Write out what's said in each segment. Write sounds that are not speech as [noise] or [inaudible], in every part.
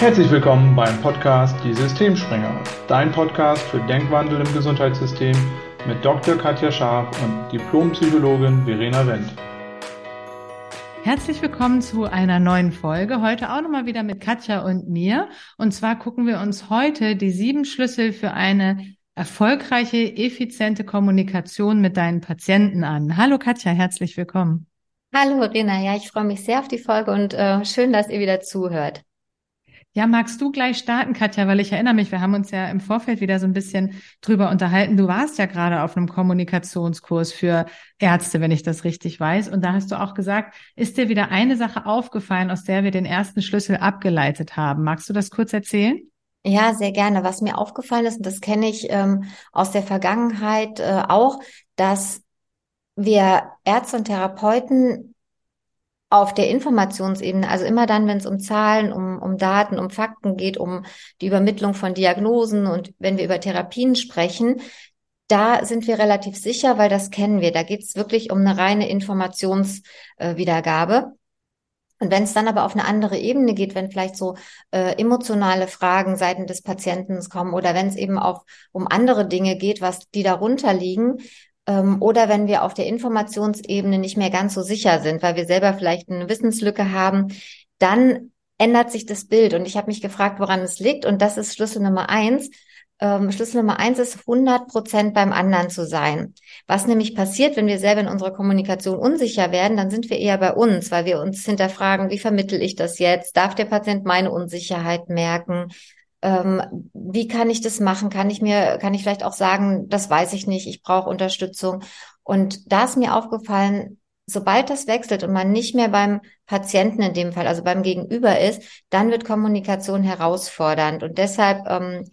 Herzlich willkommen beim Podcast Die Systemspringer, dein Podcast für Denkwandel im Gesundheitssystem mit Dr. Katja Scharf und Diplompsychologin Verena Wendt. Herzlich willkommen zu einer neuen Folge. Heute auch nochmal wieder mit Katja und mir. Und zwar gucken wir uns heute die sieben Schlüssel für eine erfolgreiche, effiziente Kommunikation mit deinen Patienten an. Hallo Katja, herzlich willkommen. Hallo Verena, ja, ich freue mich sehr auf die Folge und äh, schön, dass ihr wieder zuhört. Ja, magst du gleich starten, Katja, weil ich erinnere mich, wir haben uns ja im Vorfeld wieder so ein bisschen drüber unterhalten. Du warst ja gerade auf einem Kommunikationskurs für Ärzte, wenn ich das richtig weiß. Und da hast du auch gesagt, ist dir wieder eine Sache aufgefallen, aus der wir den ersten Schlüssel abgeleitet haben. Magst du das kurz erzählen? Ja, sehr gerne. Was mir aufgefallen ist, und das kenne ich ähm, aus der Vergangenheit äh, auch, dass wir Ärzte und Therapeuten auf der Informationsebene, also immer dann, wenn es um Zahlen, um, um Daten, um Fakten geht, um die Übermittlung von Diagnosen und wenn wir über Therapien sprechen, da sind wir relativ sicher, weil das kennen wir. Da geht es wirklich um eine reine Informationswiedergabe. Äh, und wenn es dann aber auf eine andere Ebene geht, wenn vielleicht so äh, emotionale Fragen seitens des Patienten kommen oder wenn es eben auch um andere Dinge geht, was die darunter liegen, ähm, oder wenn wir auf der Informationsebene nicht mehr ganz so sicher sind, weil wir selber vielleicht eine Wissenslücke haben, dann ändert sich das Bild. Und ich habe mich gefragt, woran es liegt. Und das ist Schlüssel Nummer eins. Ähm, Schlüssel Nummer eins ist 100 Prozent beim anderen zu sein. Was nämlich passiert, wenn wir selber in unserer Kommunikation unsicher werden, dann sind wir eher bei uns, weil wir uns hinterfragen, wie vermittel ich das jetzt? Darf der Patient meine Unsicherheit merken? Ähm, wie kann ich das machen? Kann ich mir, kann ich vielleicht auch sagen, das weiß ich nicht, ich brauche Unterstützung. Und da ist mir aufgefallen, sobald das wechselt und man nicht mehr beim Patienten in dem Fall, also beim Gegenüber ist, dann wird Kommunikation herausfordernd. Und deshalb, ähm,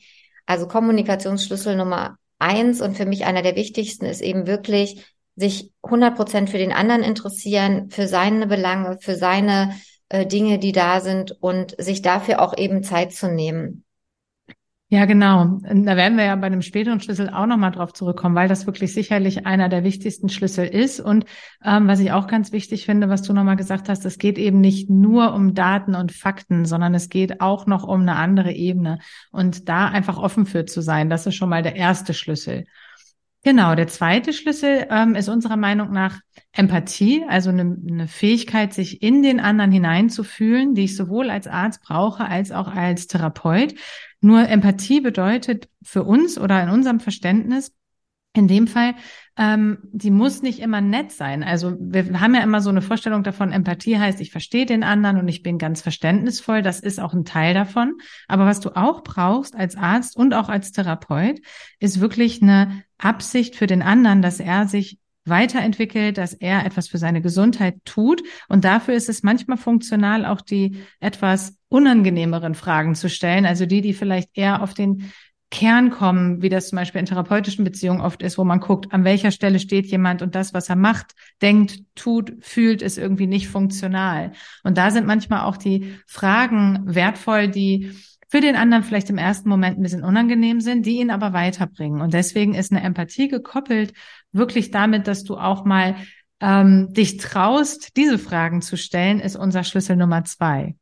also Kommunikationsschlüssel Nummer eins und für mich einer der wichtigsten ist eben wirklich, sich 100 Prozent für den anderen interessieren, für seine Belange, für seine äh, Dinge, die da sind und sich dafür auch eben Zeit zu nehmen. Ja, genau. Da werden wir ja bei dem späteren Schlüssel auch nochmal drauf zurückkommen, weil das wirklich sicherlich einer der wichtigsten Schlüssel ist. Und ähm, was ich auch ganz wichtig finde, was du nochmal gesagt hast, es geht eben nicht nur um Daten und Fakten, sondern es geht auch noch um eine andere Ebene. Und da einfach offen für zu sein, das ist schon mal der erste Schlüssel. Genau, der zweite Schlüssel ähm, ist unserer Meinung nach Empathie, also eine, eine Fähigkeit, sich in den anderen hineinzufühlen, die ich sowohl als Arzt brauche als auch als Therapeut. Nur Empathie bedeutet für uns oder in unserem Verständnis, in dem Fall, ähm, die muss nicht immer nett sein. Also wir haben ja immer so eine Vorstellung davon, Empathie heißt, ich verstehe den anderen und ich bin ganz verständnisvoll. Das ist auch ein Teil davon. Aber was du auch brauchst als Arzt und auch als Therapeut, ist wirklich eine Absicht für den anderen, dass er sich weiterentwickelt, dass er etwas für seine Gesundheit tut. Und dafür ist es manchmal funktional, auch die etwas unangenehmeren Fragen zu stellen, also die, die vielleicht eher auf den Kern kommen, wie das zum Beispiel in therapeutischen Beziehungen oft ist, wo man guckt, an welcher Stelle steht jemand und das, was er macht, denkt, tut, fühlt, ist irgendwie nicht funktional. Und da sind manchmal auch die Fragen wertvoll, die für den anderen vielleicht im ersten Moment ein bisschen unangenehm sind, die ihn aber weiterbringen. Und deswegen ist eine Empathie gekoppelt wirklich damit, dass du auch mal ähm, dich traust, diese Fragen zu stellen, ist unser Schlüssel Nummer zwei.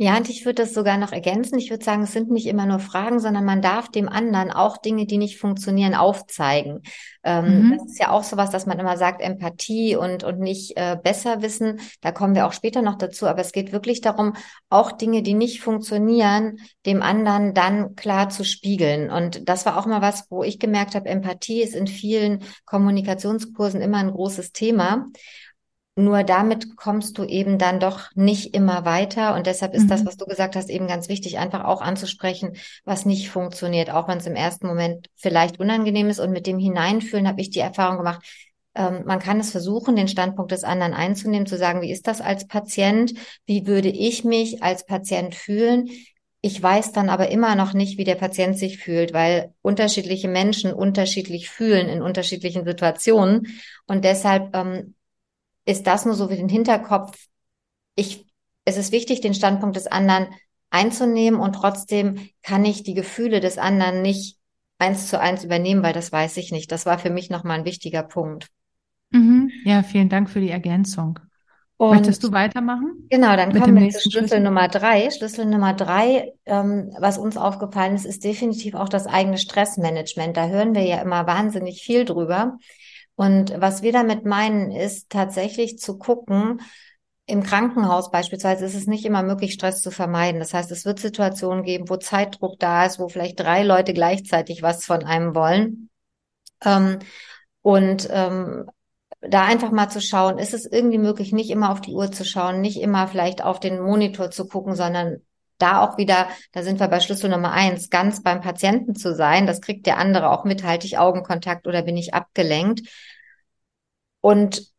Ja, und ich würde das sogar noch ergänzen. Ich würde sagen, es sind nicht immer nur Fragen, sondern man darf dem anderen auch Dinge, die nicht funktionieren, aufzeigen. Ähm, mhm. Das ist ja auch sowas, dass man immer sagt, Empathie und, und nicht äh, besser wissen. Da kommen wir auch später noch dazu. Aber es geht wirklich darum, auch Dinge, die nicht funktionieren, dem anderen dann klar zu spiegeln. Und das war auch mal was, wo ich gemerkt habe, Empathie ist in vielen Kommunikationskursen immer ein großes Thema. Nur damit kommst du eben dann doch nicht immer weiter. Und deshalb ist mhm. das, was du gesagt hast, eben ganz wichtig, einfach auch anzusprechen, was nicht funktioniert, auch wenn es im ersten Moment vielleicht unangenehm ist. Und mit dem Hineinfühlen habe ich die Erfahrung gemacht, ähm, man kann es versuchen, den Standpunkt des anderen einzunehmen, zu sagen, wie ist das als Patient? Wie würde ich mich als Patient fühlen? Ich weiß dann aber immer noch nicht, wie der Patient sich fühlt, weil unterschiedliche Menschen unterschiedlich fühlen in unterschiedlichen Situationen. Und deshalb ähm, ist das nur so wie den Hinterkopf. Ich, es ist wichtig, den Standpunkt des anderen einzunehmen und trotzdem kann ich die Gefühle des anderen nicht eins zu eins übernehmen, weil das weiß ich nicht. Das war für mich nochmal ein wichtiger Punkt. Mhm. Ja, vielen Dank für die Ergänzung. Und Möchtest du weitermachen? Genau, dann kommen wir zu Schlüssel, Schlüssel, Nummer drei. Schlüssel Nummer drei, ähm, was uns aufgefallen ist, ist definitiv auch das eigene Stressmanagement. Da hören wir ja immer wahnsinnig viel drüber. Und was wir damit meinen, ist tatsächlich zu gucken, im Krankenhaus beispielsweise ist es nicht immer möglich, Stress zu vermeiden. Das heißt, es wird Situationen geben, wo Zeitdruck da ist, wo vielleicht drei Leute gleichzeitig was von einem wollen. Ähm, und ähm, da einfach mal zu schauen, ist es irgendwie möglich, nicht immer auf die Uhr zu schauen, nicht immer vielleicht auf den Monitor zu gucken, sondern da auch wieder, da sind wir bei Schlüssel Nummer eins, ganz beim Patienten zu sein. Das kriegt der andere auch mit, halte ich Augenkontakt oder bin ich abgelenkt. Und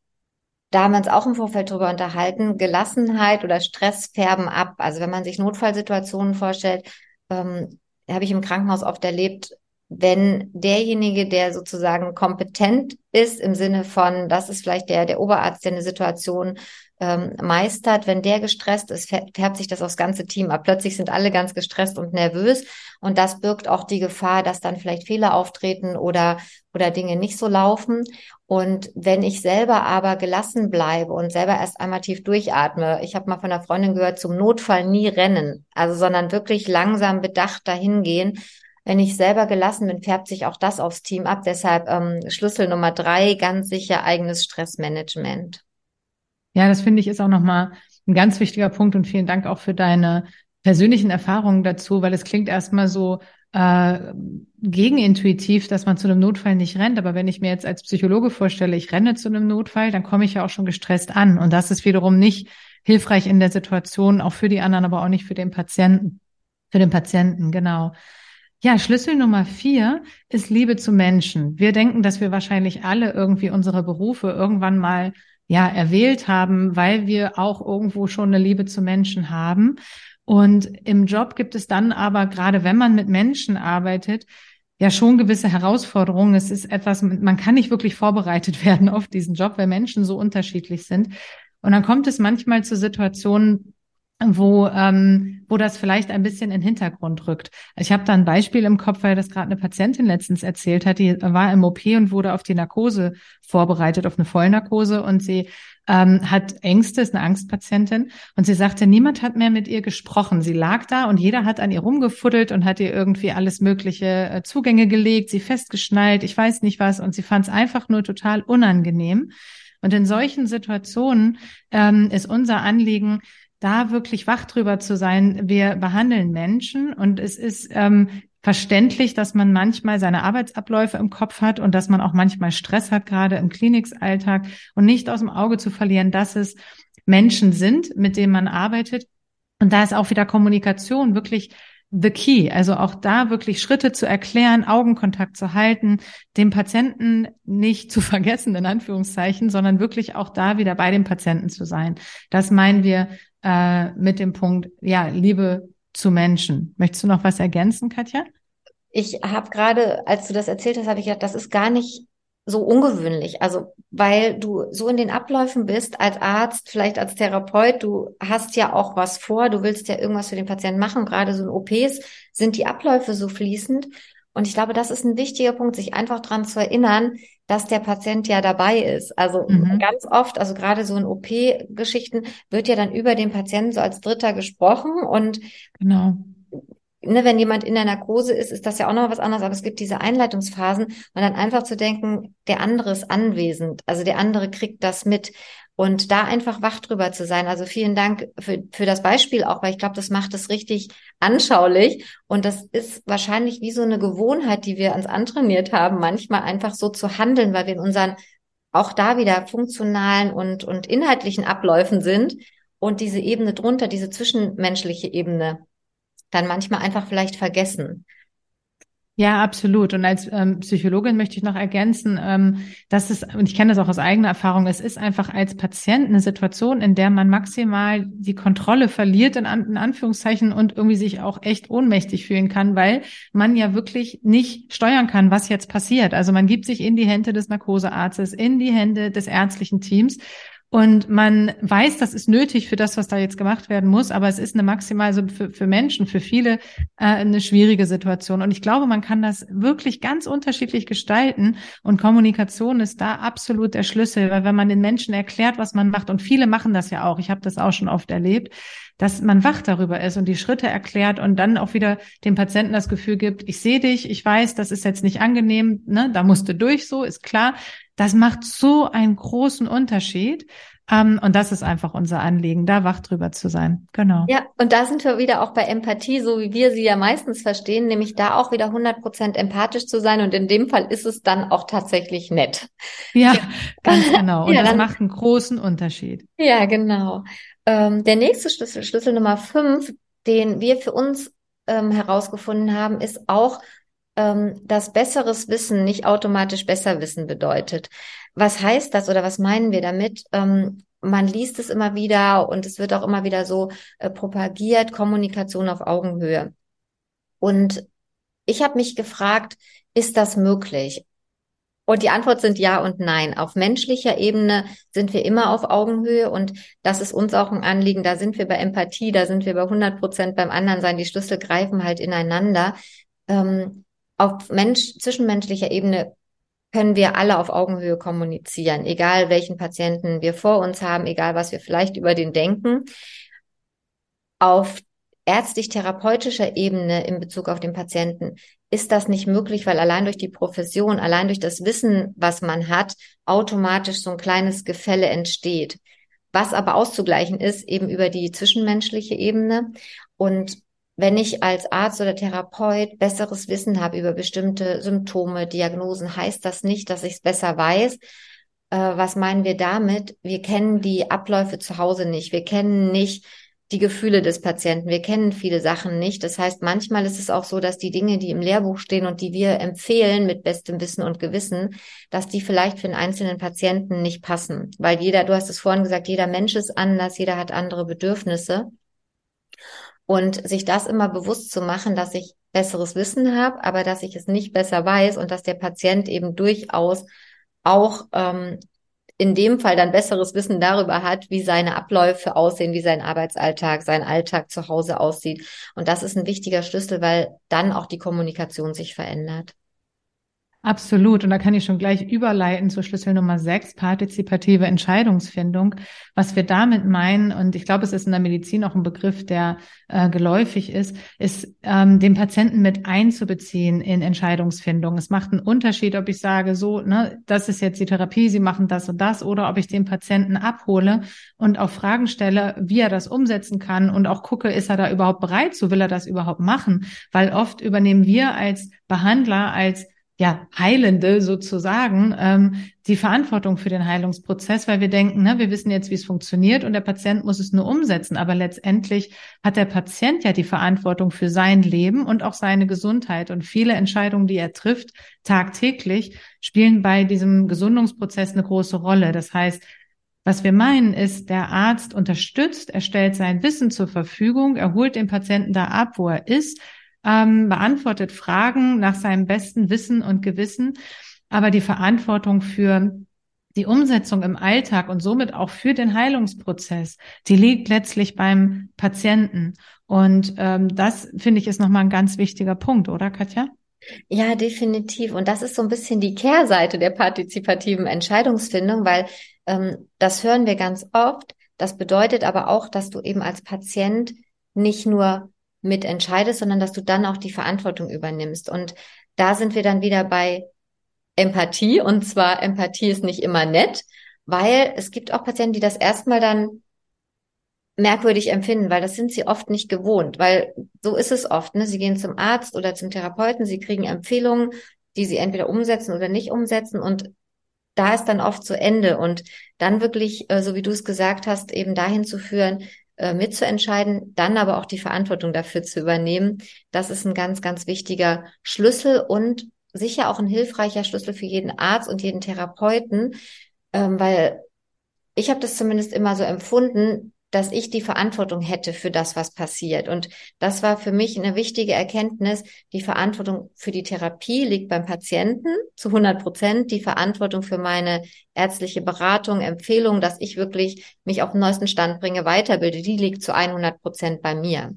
da haben wir uns auch im Vorfeld drüber unterhalten, Gelassenheit oder Stress färben ab. Also wenn man sich Notfallsituationen vorstellt, ähm, habe ich im Krankenhaus oft erlebt, wenn derjenige, der sozusagen kompetent ist im Sinne von, das ist vielleicht der, der Oberarzt, der eine Situation ähm, meistert, wenn der gestresst ist, färbt sich das aufs ganze Team ab. Plötzlich sind alle ganz gestresst und nervös und das birgt auch die Gefahr, dass dann vielleicht Fehler auftreten oder, oder Dinge nicht so laufen. Und wenn ich selber aber gelassen bleibe und selber erst einmal tief durchatme, ich habe mal von einer Freundin gehört, zum Notfall nie rennen, also sondern wirklich langsam bedacht dahingehen, wenn ich selber gelassen bin, färbt sich auch das aufs Team ab. Deshalb ähm, Schlüssel Nummer drei, ganz sicher eigenes Stressmanagement. Ja, das finde ich ist auch nochmal ein ganz wichtiger Punkt und vielen Dank auch für deine persönlichen Erfahrungen dazu, weil es klingt erstmal so äh, gegenintuitiv, dass man zu einem Notfall nicht rennt. Aber wenn ich mir jetzt als Psychologe vorstelle, ich renne zu einem Notfall, dann komme ich ja auch schon gestresst an. Und das ist wiederum nicht hilfreich in der Situation, auch für die anderen, aber auch nicht für den Patienten. Für den Patienten, genau. Ja, Schlüssel Nummer vier ist Liebe zu Menschen. Wir denken, dass wir wahrscheinlich alle irgendwie unsere Berufe irgendwann mal ja erwählt haben, weil wir auch irgendwo schon eine Liebe zu Menschen haben. Und im Job gibt es dann aber, gerade wenn man mit Menschen arbeitet, ja schon gewisse Herausforderungen. Es ist etwas, man kann nicht wirklich vorbereitet [laughs] werden auf diesen Job, weil Menschen so unterschiedlich sind. Und dann kommt es manchmal zu Situationen, wo, ähm, wo das vielleicht ein bisschen in den Hintergrund rückt. Ich habe da ein Beispiel im Kopf, weil das gerade eine Patientin letztens erzählt hat, die war im OP und wurde auf die Narkose vorbereitet, auf eine Vollnarkose und sie ähm, hat Ängste, ist eine Angstpatientin und sie sagte, niemand hat mehr mit ihr gesprochen. Sie lag da und jeder hat an ihr rumgefuddelt und hat ihr irgendwie alles mögliche äh, Zugänge gelegt, sie festgeschnallt, ich weiß nicht was und sie fand es einfach nur total unangenehm. Und in solchen Situationen ähm, ist unser Anliegen, da wirklich wach drüber zu sein. Wir behandeln Menschen und es ist ähm, verständlich, dass man manchmal seine Arbeitsabläufe im Kopf hat und dass man auch manchmal Stress hat, gerade im Kliniksalltag und nicht aus dem Auge zu verlieren, dass es Menschen sind, mit denen man arbeitet. Und da ist auch wieder Kommunikation wirklich the key. Also auch da wirklich Schritte zu erklären, Augenkontakt zu halten, dem Patienten nicht zu [laughs] vergessen, in Anführungszeichen, sondern wirklich auch da wieder bei dem Patienten zu sein. Das meinen wir äh, mit dem Punkt, ja, Liebe zu Menschen. Möchtest du noch was ergänzen, Katja? Ich habe gerade, als du das erzählt hast, habe ich gedacht, das ist gar nicht so ungewöhnlich. Also, weil du so in den Abläufen bist als Arzt, vielleicht als Therapeut, du hast ja auch was vor, du willst ja irgendwas für den Patienten machen. Gerade so in OPs sind die Abläufe so fließend. Und ich glaube, das ist ein wichtiger Punkt, sich einfach dran zu erinnern, dass der Patient ja dabei ist. Also mhm. ganz oft, also gerade so in OP-Geschichten, wird ja dann über den Patienten so als Dritter gesprochen und genau. Ne, wenn jemand in der Narkose ist, ist das ja auch noch was anderes, aber es gibt diese Einleitungsphasen und dann einfach zu denken, der andere ist anwesend, also der andere kriegt das mit und da einfach wach drüber zu sein. Also vielen Dank für, für das Beispiel auch, weil ich glaube, das macht es richtig anschaulich. Und das ist wahrscheinlich wie so eine Gewohnheit, die wir uns antrainiert haben, manchmal einfach so zu handeln, weil wir in unseren auch da wieder funktionalen und, und inhaltlichen Abläufen sind und diese Ebene drunter, diese zwischenmenschliche Ebene, dann manchmal einfach vielleicht vergessen. Ja, absolut. Und als ähm, Psychologin möchte ich noch ergänzen, ähm, dass es, und ich kenne das auch aus eigener Erfahrung, es ist einfach als Patient eine Situation, in der man maximal die Kontrolle verliert, in, An in Anführungszeichen, und irgendwie sich auch echt ohnmächtig fühlen kann, weil man ja wirklich nicht steuern kann, was jetzt passiert. Also man gibt sich in die Hände des Narkosearztes, in die Hände des ärztlichen Teams. Und man weiß, das ist nötig für das, was da jetzt gemacht werden muss, aber es ist eine maximal so für, für Menschen, für viele äh, eine schwierige Situation. Und ich glaube, man kann das wirklich ganz unterschiedlich gestalten. Und Kommunikation ist da absolut der Schlüssel, weil wenn man den Menschen erklärt, was man macht, und viele machen das ja auch, ich habe das auch schon oft erlebt, dass man wach darüber ist und die Schritte erklärt und dann auch wieder dem Patienten das Gefühl gibt, ich sehe dich, ich weiß, das ist jetzt nicht angenehm, ne, da musst du durch, so ist klar. Das macht so einen großen Unterschied. Um, ähm, und das ist einfach unser Anliegen, da wach drüber zu sein. Genau. Ja, und da sind wir wieder auch bei Empathie, so wie wir sie ja meistens verstehen, nämlich da auch wieder 100 Prozent empathisch zu sein. Und in dem Fall ist es dann auch tatsächlich nett. Ja, [laughs] ganz genau. Und ja, das macht einen großen Unterschied. Ja, genau. Ähm, der nächste Schlüssel, Schlüssel Nummer fünf, den wir für uns ähm, herausgefunden haben, ist auch, ähm, dass besseres Wissen nicht automatisch besser Wissen bedeutet. Was heißt das oder was meinen wir damit? Ähm, man liest es immer wieder und es wird auch immer wieder so äh, propagiert, Kommunikation auf Augenhöhe. Und ich habe mich gefragt, ist das möglich? Und die Antwort sind ja und nein. Auf menschlicher Ebene sind wir immer auf Augenhöhe und das ist uns auch ein Anliegen. Da sind wir bei Empathie, da sind wir bei 100 Prozent beim anderen sein. Die Schlüssel greifen halt ineinander. Ähm, auf Mensch, zwischenmenschlicher Ebene können wir alle auf Augenhöhe kommunizieren, egal welchen Patienten wir vor uns haben, egal was wir vielleicht über den denken. Auf ärztlich-therapeutischer Ebene in Bezug auf den Patienten ist das nicht möglich, weil allein durch die Profession, allein durch das Wissen, was man hat, automatisch so ein kleines Gefälle entsteht. Was aber auszugleichen ist, eben über die zwischenmenschliche Ebene. Und wenn ich als Arzt oder Therapeut besseres Wissen habe über bestimmte Symptome, Diagnosen, heißt das nicht, dass ich es besser weiß. Äh, was meinen wir damit? Wir kennen die Abläufe zu Hause nicht. Wir kennen nicht die Gefühle des Patienten. Wir kennen viele Sachen nicht. Das heißt, manchmal ist es auch so, dass die Dinge, die im Lehrbuch stehen und die wir empfehlen mit bestem Wissen und Gewissen, dass die vielleicht für einen einzelnen Patienten nicht passen. Weil jeder, du hast es vorhin gesagt, jeder Mensch ist anders, jeder hat andere Bedürfnisse. Und sich das immer bewusst zu machen, dass ich besseres Wissen habe, aber dass ich es nicht besser weiß und dass der Patient eben durchaus auch ähm, in dem Fall dann besseres Wissen darüber hat, wie seine Abläufe aussehen, wie sein Arbeitsalltag, sein Alltag zu Hause aussieht. Und das ist ein wichtiger Schlüssel, weil dann auch die Kommunikation sich verändert. Absolut. Und da kann ich schon gleich überleiten zur Schlüssel Nummer sechs, partizipative Entscheidungsfindung. Was wir damit meinen, und ich glaube, es ist in der Medizin auch ein Begriff, der äh, geläufig ist, ist, ähm, den Patienten mit einzubeziehen in Entscheidungsfindung. Es macht einen Unterschied, ob ich sage, so, ne, das ist jetzt die Therapie, Sie machen das und das, oder ob ich den Patienten abhole und auch Fragen stelle, wie er das umsetzen kann und auch gucke, ist er da überhaupt bereit so will er das überhaupt machen? Weil oft übernehmen wir als Behandler, als ja, Heilende sozusagen ähm, die Verantwortung für den Heilungsprozess, weil wir denken, ne, wir wissen jetzt, wie es funktioniert und der Patient muss es nur umsetzen. Aber letztendlich hat der Patient ja die Verantwortung für sein Leben und auch seine Gesundheit. Und viele Entscheidungen, die er trifft, tagtäglich, spielen bei diesem Gesundungsprozess eine große Rolle. Das heißt, was wir meinen ist, der Arzt unterstützt, er stellt sein Wissen zur Verfügung, er holt den Patienten da ab, wo er ist, ähm, beantwortet Fragen nach seinem besten Wissen und Gewissen, aber die Verantwortung für die Umsetzung im Alltag und somit auch für den Heilungsprozess, die liegt letztlich beim Patienten. Und ähm, das finde ich ist nochmal ein ganz wichtiger Punkt, oder Katja? Ja, definitiv. Und das ist so ein bisschen die Kehrseite der partizipativen Entscheidungsfindung, weil ähm, das hören wir ganz oft. Das bedeutet aber auch, dass du eben als Patient nicht nur mitentscheidest, sondern dass du dann auch die Verantwortung übernimmst. Und da sind wir dann wieder bei Empathie. Und zwar Empathie ist nicht immer nett, weil es gibt auch Patienten, die das erstmal dann merkwürdig empfinden, weil das sind sie oft nicht gewohnt, weil so ist es oft. Ne? Sie gehen zum Arzt oder zum Therapeuten, sie kriegen Empfehlungen, die sie entweder umsetzen oder nicht umsetzen und da ist dann oft zu Ende und dann wirklich, äh, so wie du es gesagt hast, eben dahin zu führen, äh, mitzuentscheiden, dann aber auch die Verantwortung dafür zu übernehmen. Das ist ein ganz, ganz wichtiger Schlüssel und sicher auch ein hilfreicher Schlüssel für jeden Arzt und jeden Therapeuten, ähm, weil ich habe das zumindest immer so empfunden, dass ich die Verantwortung hätte für das, was passiert. Und das war für mich eine wichtige Erkenntnis. Die Verantwortung für die Therapie liegt beim Patienten zu 100 Prozent. Die Verantwortung für meine ärztliche Beratung, Empfehlung, dass ich wirklich mich auf den neuesten Stand bringe, weiterbilde, die liegt zu 100 Prozent bei mir.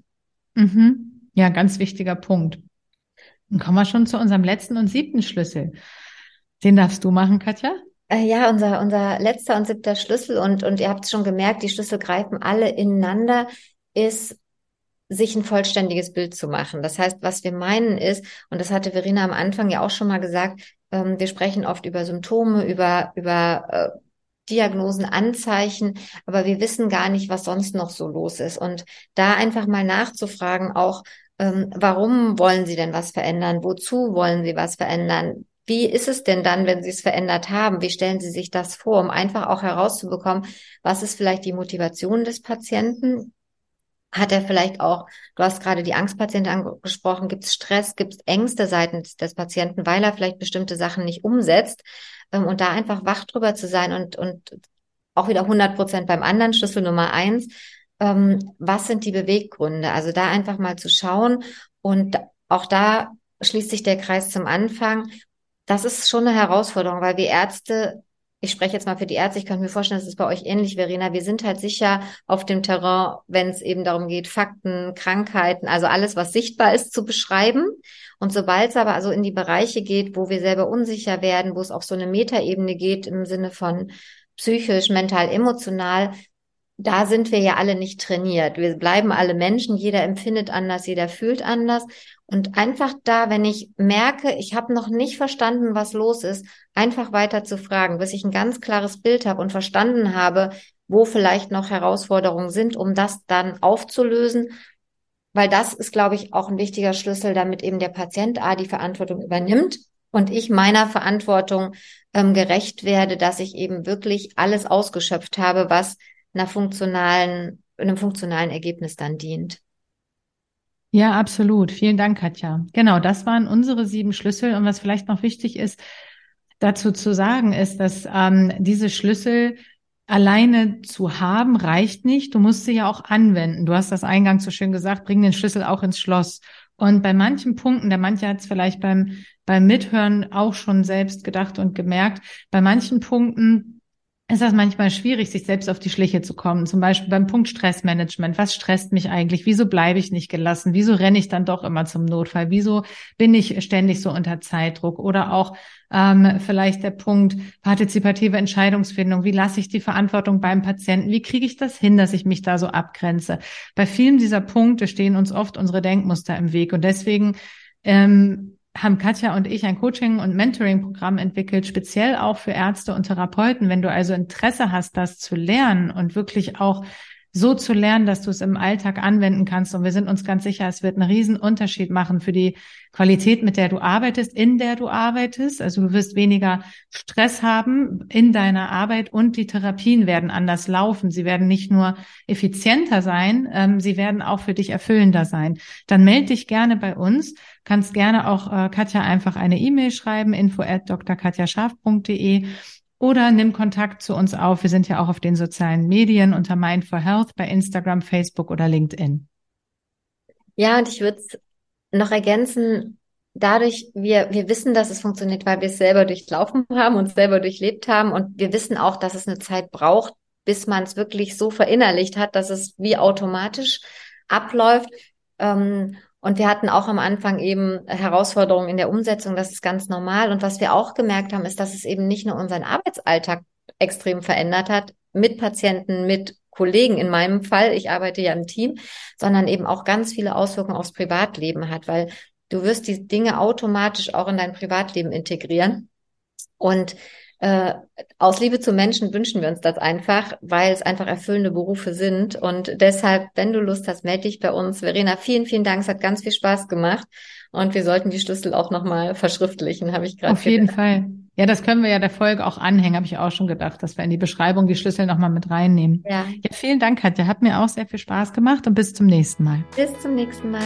Mhm. Ja, ganz wichtiger Punkt. Dann kommen wir schon zu unserem letzten und siebten Schlüssel. Den darfst du machen, Katja? Äh, ja, unser, unser letzter und siebter Schlüssel, und, und ihr habt es schon gemerkt, die Schlüssel greifen alle ineinander, ist sich ein vollständiges Bild zu machen. Das heißt, was wir meinen ist, und das hatte Verena am Anfang ja auch schon mal gesagt, ähm, wir sprechen oft über Symptome, über, über äh, Diagnosen, Anzeichen, aber wir wissen gar nicht, was sonst noch so los ist. Und da einfach mal nachzufragen, auch ähm, warum wollen Sie denn was verändern? Wozu wollen Sie was verändern? Wie ist es denn dann, wenn Sie es verändert haben? Wie stellen Sie sich das vor, um einfach auch herauszubekommen, was ist vielleicht die Motivation des Patienten? Hat er vielleicht auch, du hast gerade die Angstpatienten angesprochen, gibt es Stress, gibt es Ängste seitens des Patienten, weil er vielleicht bestimmte Sachen nicht umsetzt? Ähm, und da einfach wach drüber zu sein und, und auch wieder 100 Prozent beim anderen Schlüssel Nummer eins. Ähm, was sind die Beweggründe? Also da einfach mal zu schauen und auch da schließt sich der Kreis zum Anfang das ist schon eine Herausforderung, weil wir Ärzte, ich spreche jetzt mal für die Ärzte, ich könnte mir vorstellen, das ist bei euch ähnlich, Verena. Wir sind halt sicher auf dem Terrain, wenn es eben darum geht, Fakten, Krankheiten, also alles, was sichtbar ist, zu beschreiben. Und sobald es aber also in die Bereiche geht, wo wir selber unsicher werden, wo es auf so eine Metaebene geht im Sinne von psychisch, mental, emotional, da sind wir ja alle nicht trainiert. Wir bleiben alle Menschen, jeder empfindet anders, jeder fühlt anders. Und einfach da, wenn ich merke, ich habe noch nicht verstanden, was los ist, einfach weiter zu fragen, bis ich ein ganz klares Bild habe und verstanden habe, wo vielleicht noch Herausforderungen sind, um das dann aufzulösen. Weil das ist, glaube ich, auch ein wichtiger Schlüssel, damit eben der Patient A die Verantwortung übernimmt und ich meiner Verantwortung ähm, gerecht werde, dass ich eben wirklich alles ausgeschöpft habe, was einer funktionalen, einem funktionalen Ergebnis dann dient. Ja, absolut. Vielen Dank, Katja. Genau, das waren unsere sieben Schlüssel. Und was vielleicht noch wichtig ist, dazu zu sagen, ist, dass ähm, diese Schlüssel alleine zu haben reicht nicht. Du musst sie ja auch anwenden. Du hast das eingangs so schön gesagt, bring den Schlüssel auch ins Schloss. Und bei manchen Punkten, der manche hat es vielleicht beim, beim Mithören auch schon selbst gedacht und gemerkt, bei manchen Punkten ist das manchmal schwierig, sich selbst auf die Schliche zu kommen. Zum Beispiel beim Punkt Stressmanagement. Was stresst mich eigentlich? Wieso bleibe ich nicht gelassen? Wieso renne ich dann doch immer zum Notfall? Wieso bin ich ständig so unter Zeitdruck? Oder auch ähm, vielleicht der Punkt partizipative Entscheidungsfindung. Wie lasse ich die Verantwortung beim Patienten? Wie kriege ich das hin, dass ich mich da so abgrenze? Bei vielen dieser Punkte stehen uns oft unsere Denkmuster im Weg. Und deswegen ähm, haben Katja und ich ein Coaching- und Mentoring-Programm entwickelt, speziell auch für Ärzte und Therapeuten. Wenn du also Interesse hast, das zu lernen und wirklich auch so zu lernen, dass du es im Alltag anwenden kannst. Und wir sind uns ganz sicher, es wird einen riesen Unterschied machen für die Qualität, mit der du arbeitest, in der du arbeitest. Also du wirst weniger Stress haben in deiner Arbeit und die Therapien werden anders laufen. Sie werden nicht nur effizienter sein, ähm, sie werden auch für dich erfüllender sein. Dann melde dich gerne bei uns. Kannst gerne auch äh, Katja einfach eine E-Mail schreiben, info at drkatjaschaf.de oder nimm Kontakt zu uns auf. Wir sind ja auch auf den sozialen Medien unter Mind for Health bei Instagram, Facebook oder LinkedIn. Ja, und ich würde es noch ergänzen, dadurch, wir, wir wissen, dass es funktioniert, weil wir es selber durchlaufen haben und selber durchlebt haben. Und wir wissen auch, dass es eine Zeit braucht, bis man es wirklich so verinnerlicht hat, dass es wie automatisch abläuft. Ähm, und wir hatten auch am Anfang eben Herausforderungen in der Umsetzung, das ist ganz normal. Und was wir auch gemerkt haben, ist, dass es eben nicht nur unseren Arbeitsalltag extrem verändert hat, mit Patienten, mit Kollegen in meinem Fall, ich arbeite ja im Team, sondern eben auch ganz viele Auswirkungen aufs Privatleben hat, weil du wirst die Dinge automatisch auch in dein Privatleben integrieren. Und äh, aus Liebe zu Menschen wünschen wir uns das einfach, weil es einfach erfüllende Berufe sind. Und deshalb, wenn du Lust hast, melde dich bei uns. Verena, vielen, vielen Dank. Es hat ganz viel Spaß gemacht. Und wir sollten die Schlüssel auch nochmal verschriftlichen, habe ich gerade Auf jeden Fall. Ja, das können wir ja der Folge auch anhängen, habe ich auch schon gedacht, dass wir in die Beschreibung die Schlüssel nochmal mit reinnehmen. Ja. ja, vielen Dank, Katja. Hat mir auch sehr viel Spaß gemacht und bis zum nächsten Mal. Bis zum nächsten Mal.